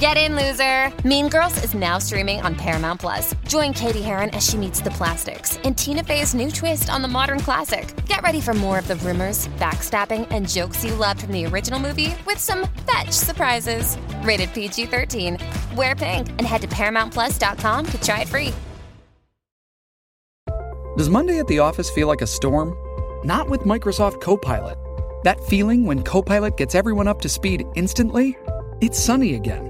Get in, loser! Mean Girls is now streaming on Paramount Plus. Join Katie Heron as she meets the plastics in Tina Fey's new twist on the modern classic. Get ready for more of the rumors, backstabbing, and jokes you loved from the original movie with some fetch surprises. Rated PG 13. Wear pink and head to ParamountPlus.com to try it free. Does Monday at the office feel like a storm? Not with Microsoft Copilot. That feeling when Copilot gets everyone up to speed instantly? It's sunny again.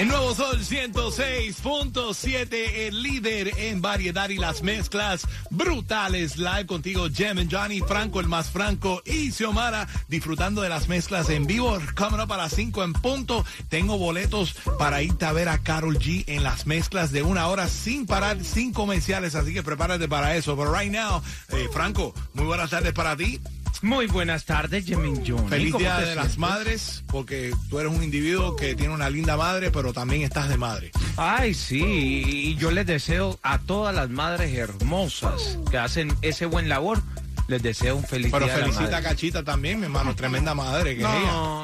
El nuevo Sol 106.7, el líder en variedad y las mezclas brutales. Live contigo, Jem and Johnny, Franco, el más Franco y Xiomara, disfrutando de las mezclas en vivo. Coming up a las 5 en punto. Tengo boletos para irte a ver a Carol G en las mezclas de una hora sin parar, sin comerciales. Así que prepárate para eso. Pero right now, eh, Franco, muy buenas tardes para ti. Muy buenas tardes, Jemin Johnny. Feliz ¿Cómo Día de las? Madres, porque tú eres un individuo que tiene una linda madre, pero también estás de madre. Ay, sí, y yo les deseo a todas las madres hermosas que hacen ese buen labor, les deseo un feliz Pero día de la felicita a madre. Cachita también, mi hermano, tremenda madre que No,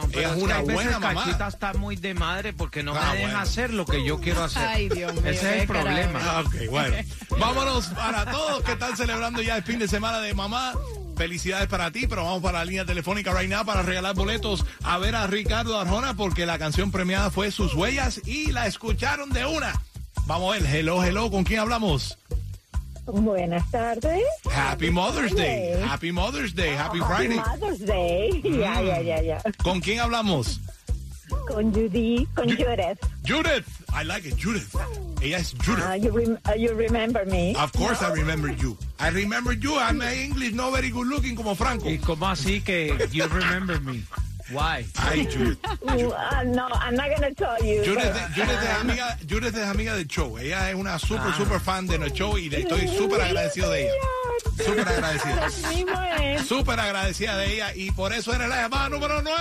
es ella. pero Ella es que una veces buena mamá. Cachita está muy de madre porque no Ah, me deja bueno. hacer lo que yo quiero hacer. Ay, Dios mío, Ese es el problema. Ah, Ok, bueno. Vámonos para todos que están celebrando ya el fin de semana de mamá. Felicidades para ti, pero vamos para la línea telefónica right now para regalar boletos a ver a Ricardo Arjona porque la canción premiada fue Sus Huellas y la escucharon de una. Vamos a ver, hello, hello, ¿con quién hablamos? Buenas tardes. Happy Mother's Day. Happy Mother's Day, Happy Happy Friday. Mother's Day. Ya, ya, ya, ya. ¿Con quién hablamos? Con Judy, con Ju- Judith. Judith, I like it, Judith. Ella es Judith. Uh, you, rem- uh, you remember me? Of course I remember you. I remember you. I'm English, no very good looking como Franco. ¿Y cómo así que you remember me? Why? Ay, Judith. Uh, no, I'm not going to tell you. Judith, but- Judith es amiga, Judith es amiga del show. Ella es una super, super fan de nuestro show y le estoy súper agradecido de ella. Súper es. Súper agradecida de ella y por eso eres la llamada número 9.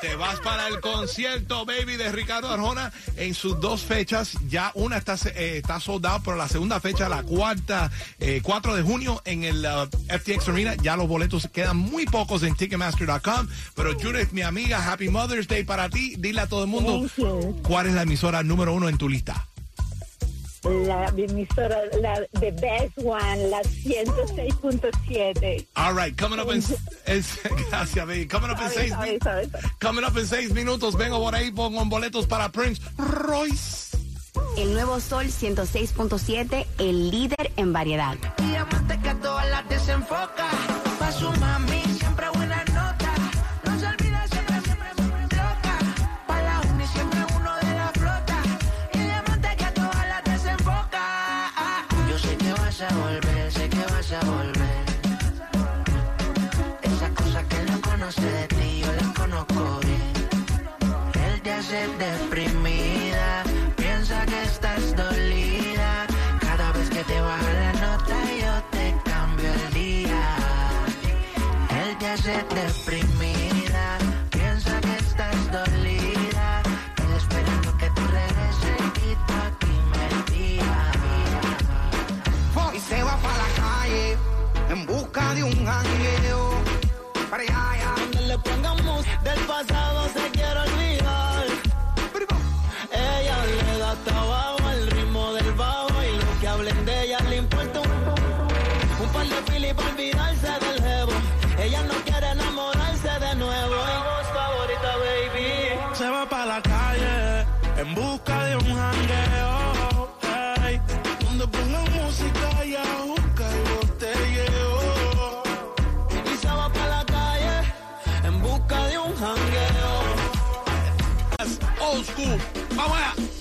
Te vas para el concierto, baby, de Ricardo Arjona en sus dos fechas. Ya una está, eh, está soldada, pero la segunda fecha, la cuarta, eh, 4 de junio en el uh, FTX Arena. Ya los boletos quedan muy pocos en Ticketmaster.com. Pero Judith, mi amiga, Happy Mother's Day para ti. Dile a todo el mundo cuál es la emisora número uno en tu lista. La emisora, la the best one, la 106.7. All right, coming up in, es- gracias, baby. Coming up in Sorry, seis, sorry, sorry, coming up in seis minutos. Vengo por ahí, pongo boletos para Prince Royce. El nuevo Sol 106.7, el líder en variedad. Diamante que a todas las desenfoca. A volver. Esas cosas que no conoce de ti, yo las conozco bien. Él te hace deprimida, piensa que estás dolida. Cada vez que te baja la nota, yo te cambio el día. Él te hace deprimida, old school. Vamos allá.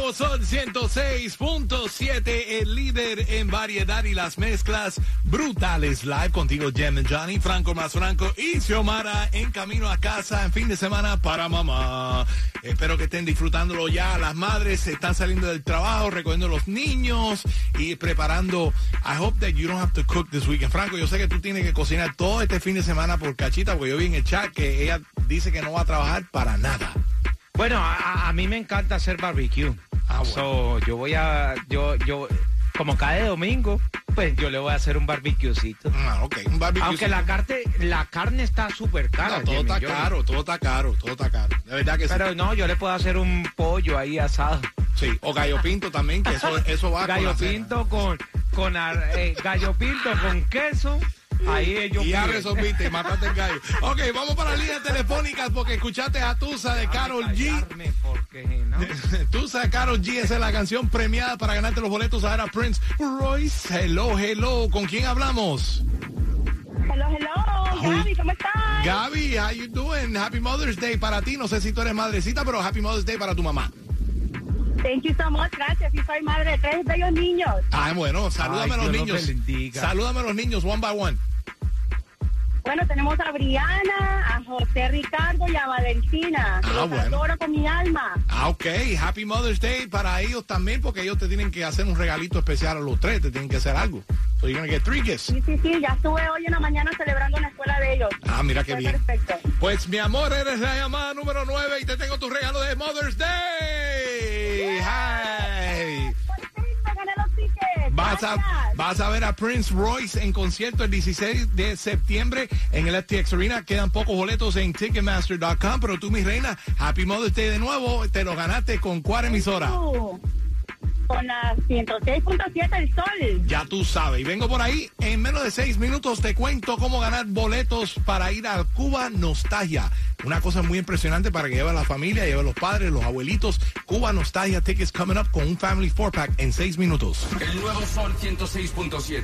Nuevo Sol 106.7, el líder en variedad y las mezclas brutales. Live contigo, Jem and Johnny, Franco más Franco y Xiomara en camino a casa en fin de semana para mamá. Espero que estén disfrutándolo ya. Las madres están saliendo del trabajo, recogiendo los niños y preparando. I hope that you don't have to cook this weekend. Franco, yo sé que tú tienes que cocinar todo este fin de semana por cachita, porque yo vi en el chat que ella dice que no va a trabajar para nada. Bueno, a- mí me encanta hacer barbecue. Ah, bueno. So, yo voy a, yo, yo, como cada domingo, pues yo le voy a hacer un barbecuecito. Ah, ok, un. Aunque la carne, la carne está súper cara. No, todo Jimmy, está yo- caro, todo está caro, todo está caro. De verdad que sí. Pero no, yo le puedo hacer un pollo ahí asado. Sí, o gallo pinto también, que eso, eso va con Gallo la cena. pinto con, con eh, gallo pinto con queso. Ahí ellos Y ya resolviste, mataste el gallo. Ok, vamos para las líneas telefónicas porque escuchaste a Tusa de Carol G. ¿no? Tusa Carol G, esa es la canción premiada para ganarte los boletos a ver a Prince Royce. Hello, hello. ¿Con quién hablamos? Hello, hello. Gaby, ¿cómo estás? Gaby, how you doing? Happy Mother's Day para ti. No sé si tú eres madrecita, pero Happy Mother's Day para tu mamá. Thank you so much. Gracias. Sí, soy madre de tres bellos niños. Ah, bueno, salúdame a Ay, los Dios los niños. Salúdame a los niños one by one. Bueno, tenemos a Briana, a José Ricardo y a Valentina. Ah, los bueno. adoro con mi alma. Ah, ok. Happy Mother's Day para ellos también, porque ellos te tienen que hacer un regalito especial a los tres. Te tienen que hacer algo. So you're gonna get three gifts. Sí, sí, sí. Ya estuve hoy en la mañana celebrando en la escuela de ellos. Ah, mira qué Fue bien. Perfecto. Pues mi amor, eres la llamada número 9 y te tengo tu regalo de Mother's Day. Hi. Vas a, vas a ver a Prince Royce en concierto el 16 de septiembre en el FTX Arena. Quedan pocos boletos en Ticketmaster.com, pero tú, mi reina, Happy Mother's Day de nuevo. Te lo ganaste con cuál emisora. Con la 106.7 El Sol. Ya tú sabes. Y vengo por ahí. En menos de seis minutos te cuento cómo ganar boletos para ir a Cuba Nostalgia. Una cosa muy impresionante para que lleve a la familia, lleve a los padres, los abuelitos. Cuba Nostalgia Tickets coming up con un Family Four Pack en seis minutos. El nuevo Sol 106.7.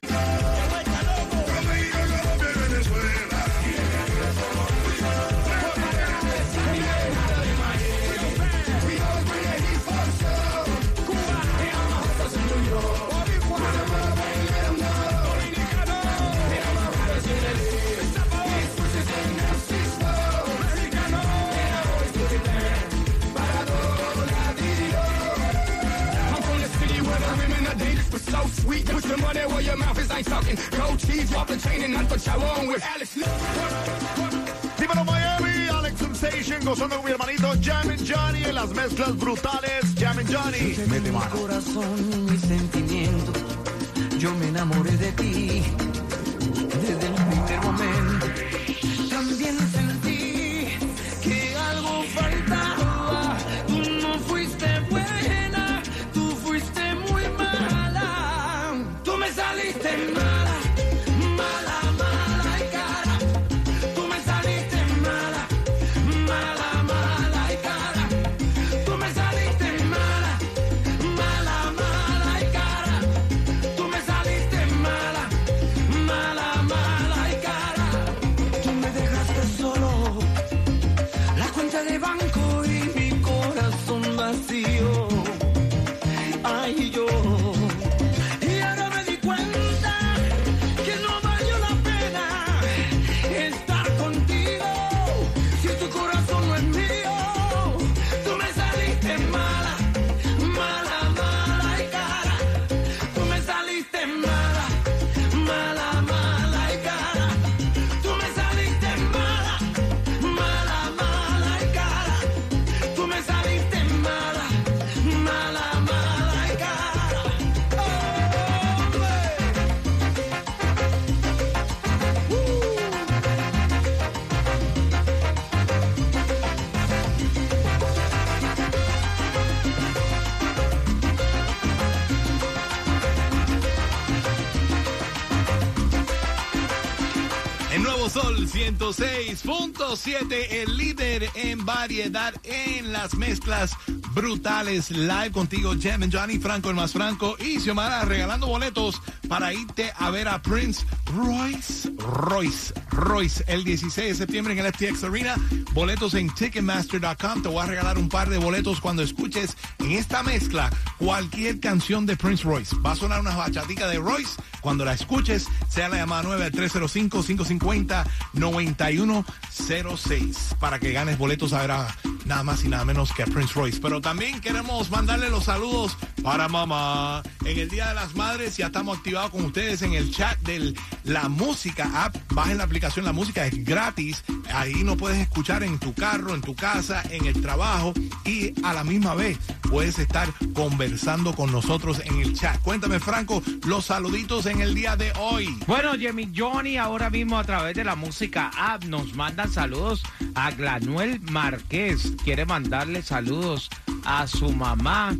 sweet. Put your money where your mouth is, ain't talking. Gold cheese, off the chain, and not with Alex. Dímelo Miami, Alex Sensation, gozando con mi hermanito Jam and Johnny en las mezclas brutales. Jam and Johnny, mete mano. corazón, mi sentimiento. Yo me enamoré de ti desde el primer momento. 106.7, el líder en variedad en las mezclas brutales. Live contigo, Jem and Johnny Franco, el más franco, y Xiomara regalando boletos para irte a ver a Prince Royce. Royce, Royce, el 16 de septiembre en el FTX Arena. Boletos en Ticketmaster.com. Te voy a regalar un par de boletos cuando escuches en esta mezcla cualquier canción de Prince Royce. Va a sonar una bachatica de Royce. Cuando la escuches, sea la llamada 9 al 305-550-9106 para que ganes boletos a ver a nada más y nada menos que Prince Royce. Pero también queremos mandarle los saludos para mamá. En el Día de las Madres ya estamos activados con ustedes en el chat de la música app. Bajen la aplicación La Música, es gratis. Ahí no puedes escuchar en tu carro, en tu casa, en el trabajo y a la misma vez puedes estar conversando con nosotros en el chat. Cuéntame, Franco, los saluditos en el día de hoy. Bueno, Jimmy Johnny, ahora mismo a través de la música app nos mandan saludos a Glanuel Márquez. Quiere mandarle saludos a su mamá,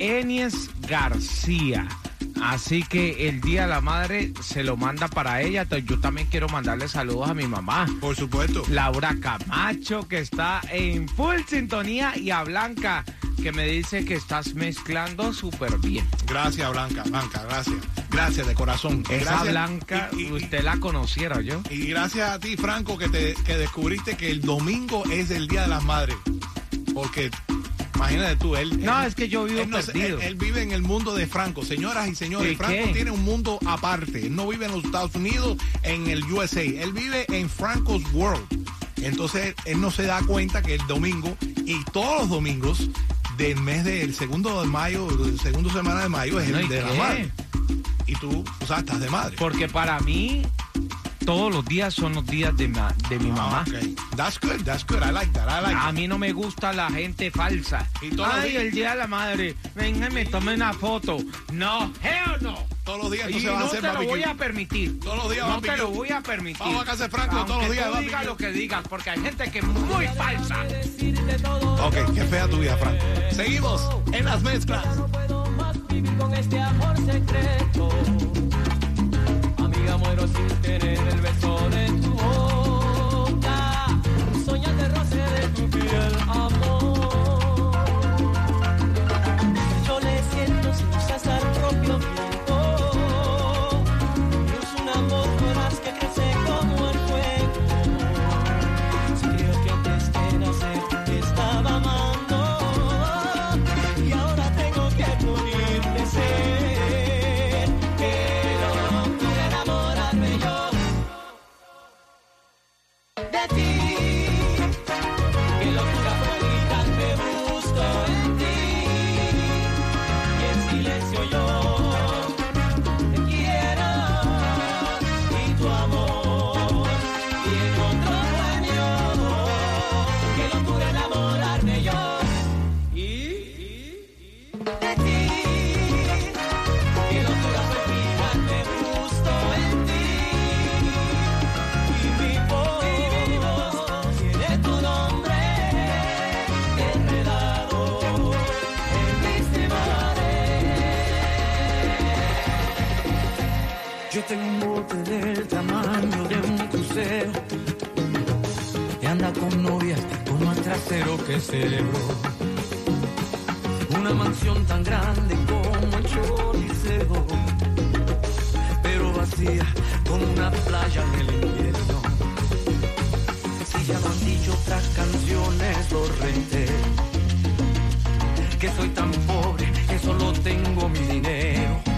Enies García. Así que el Día de la Madre se lo manda para ella. Entonces, Yo también quiero mandarle saludos a mi mamá. Por supuesto. Laura Camacho, que está en full sintonía, y a Blanca, que me dice que estás mezclando súper bien. Gracias, Blanca, Blanca, gracias. Gracias de corazón. Esa Gracias. Blanca, Y- y- usted la conociera, yo. Y gracias a ti, Franco, que, te, que descubriste que el domingo es el Día de las Madres. Porque, imagínate tú, él... No, él- es que yo vivo él no se- perdido. él, él vive en el mundo de Franco. Señoras y señores, ¿Y Franco qué? tiene un mundo aparte. Él no vive en los Estados Unidos, en el USA. Él vive en Franco's World. Entonces, él no se da cuenta que el domingo y todos los domingos del mes del segundo de mayo, del segundo semana de mayo, es el ¿y de la madre. Y tú, o sea, estás de madre. Porque para mí, todos los días son los días de, ma- de mi mamá. Ah, okay. That's good, that's good. I like that, I like A that. mí no me gusta la gente falsa. Y Ay, el día de la madre. Venga, me tome una foto. No, hell no. Todos los días Y entonces vas a no hacer te lo voy a permitir. Todos los días No barbecue. te lo voy a permitir. Vamos a casa de Franco todos los días tú barbecue. digas lo que digas, porque hay gente que es muy falsa. Ok, qué fea tu vida, Franco. Seguimos en las mezclas. puedo más vivir con este amor secreto. Amiga, muero sin tener el beso de tu boca. Soñar de roce de tu piel, amor. Una mansión tan grande como el Choliseo, pero vacía como una playa en el invierno. Si ya lo han dicho otras canciones, lo reitero. Que soy tan pobre que solo tengo mi dinero.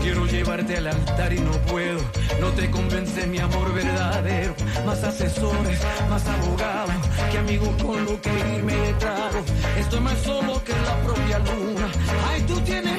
Quiero llevarte al altar y no puedo. No te convence mi amor verdadero. Más asesores, más abogados que amigos con lo que irme de trago. Estoy más solo que la propia luna. Ay, tú tienes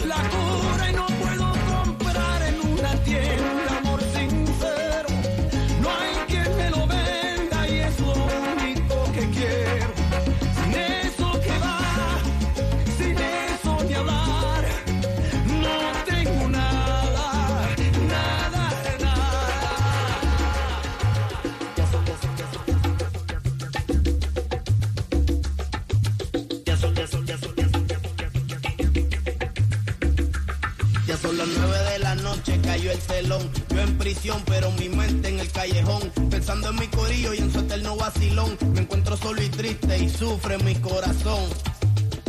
son las nueve de la noche, cayó el telón. Yo en prisión, pero mi mente en el callejón. Pensando en mi corillo y en su eterno vacilón. Me encuentro solo y triste y sufre mi corazón.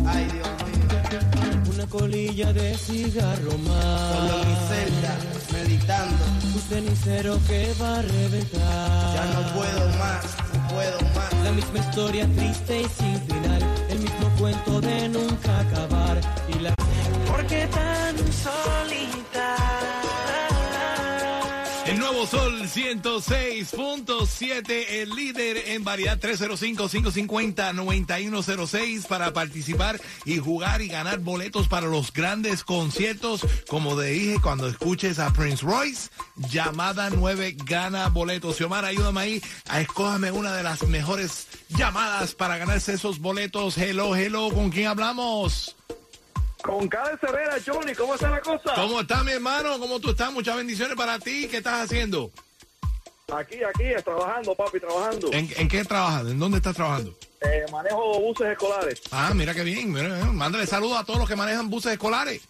Ay, Dios mío. Una colilla de cigarro más. Solo en mi celda, meditando. Un cenicero que va a reventar. Ya no puedo más, no puedo más. La misma historia triste y sin final. El mismo cuento de nunca acabar. Y la. ¿Por qué tan 106.7, el líder en variedad 305-550-9106 para participar y jugar y ganar boletos para los grandes conciertos. Como te dije, cuando escuches a Prince Royce, llamada 9 gana boletos. Xiomara, ayúdame ahí a escójame una de las mejores llamadas para ganarse esos boletos. Hello, hello, ¿con quién hablamos? Con Cade Cervera, Johnny, ¿cómo está la cosa? ¿Cómo está mi hermano? ¿Cómo tú estás? Muchas bendiciones para ti. ¿Qué estás haciendo? Aquí, aquí, trabajando, papi, trabajando. ¿En, en qué trabajas? ¿En dónde estás trabajando? Eh, manejo buses escolares. Ah, mira qué bien. Mira, eh, mándale saludos a todos los que manejan buses escolares.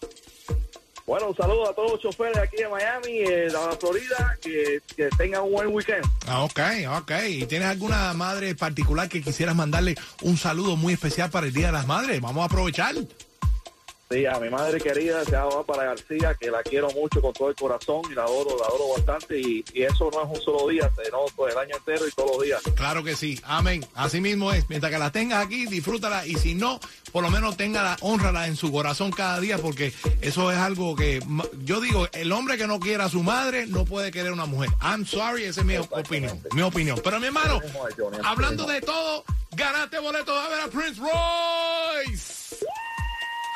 Bueno, un saludo a todos los choferes aquí de Miami, eh, de la Florida, que, que tengan un buen weekend. Ah, ok, ok. ¿Y tienes alguna madre particular que quisieras mandarle un saludo muy especial para el Día de las Madres? Vamos a aprovechar. Sí, a mi madre querida, se llama para García, que la quiero mucho con todo el corazón y la adoro, la adoro bastante. Y, y eso no es un solo día, sino todo el año entero y todos los días. Claro que sí, amén. Así mismo es. Mientras que la tengas aquí, disfrútala. Y si no, por lo menos téngala, honrala en su corazón cada día, porque eso es algo que yo digo, el hombre que no quiera a su madre no puede querer a una mujer. I'm sorry, esa es mi opinión. Mi opinión. Pero mi hermano, hablando de todo, ganaste boleto a ver a Prince Royce.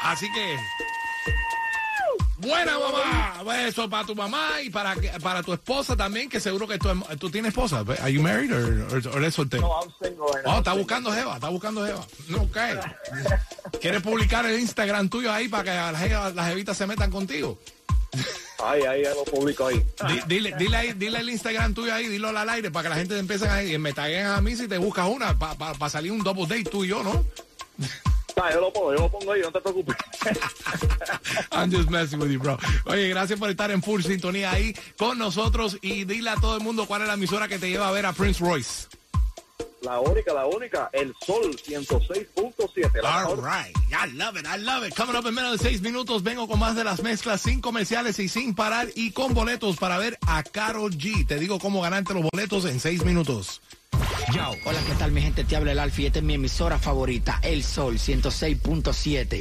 Así que. Buena mamá, eso para tu mamá y para que- para tu esposa también, que seguro que tú, tú tienes esposa. Are you married or, or- or eres soltero? No, I'm single right now. Oh, está buscando Jeva, está buscando Jeva. No, ok. ¿Quieres publicar el Instagram tuyo ahí para que las, las jevitas se metan contigo? Ahí, ya lo publico ahí. Di- Dile, dile, ahí- dile el Instagram tuyo ahí, dilo al aire para que la gente empiece a y me taguen a mí si te buscas una para salir un double date tú y yo, ¿no? Yo lo pongo, yo lo pongo ahí, no te preocupes. I'm just messing with you, bro. Oye, gracias por estar en full sintonía ahí con nosotros y dile a todo el mundo cuál es la emisora que te lleva a ver a Prince Royce. La única, la única, el Sol 106.7. la All mejor. right. I love it. I love it. Coming up en menos de seis minutos vengo con más de las mezclas sin comerciales y sin parar y con boletos para ver a Carol G. Te digo cómo ganarte los boletos en seis minutos. Hola, ¿qué tal mi gente? Te habla el Alfie, esta es mi emisora favorita, El Sol 106.7.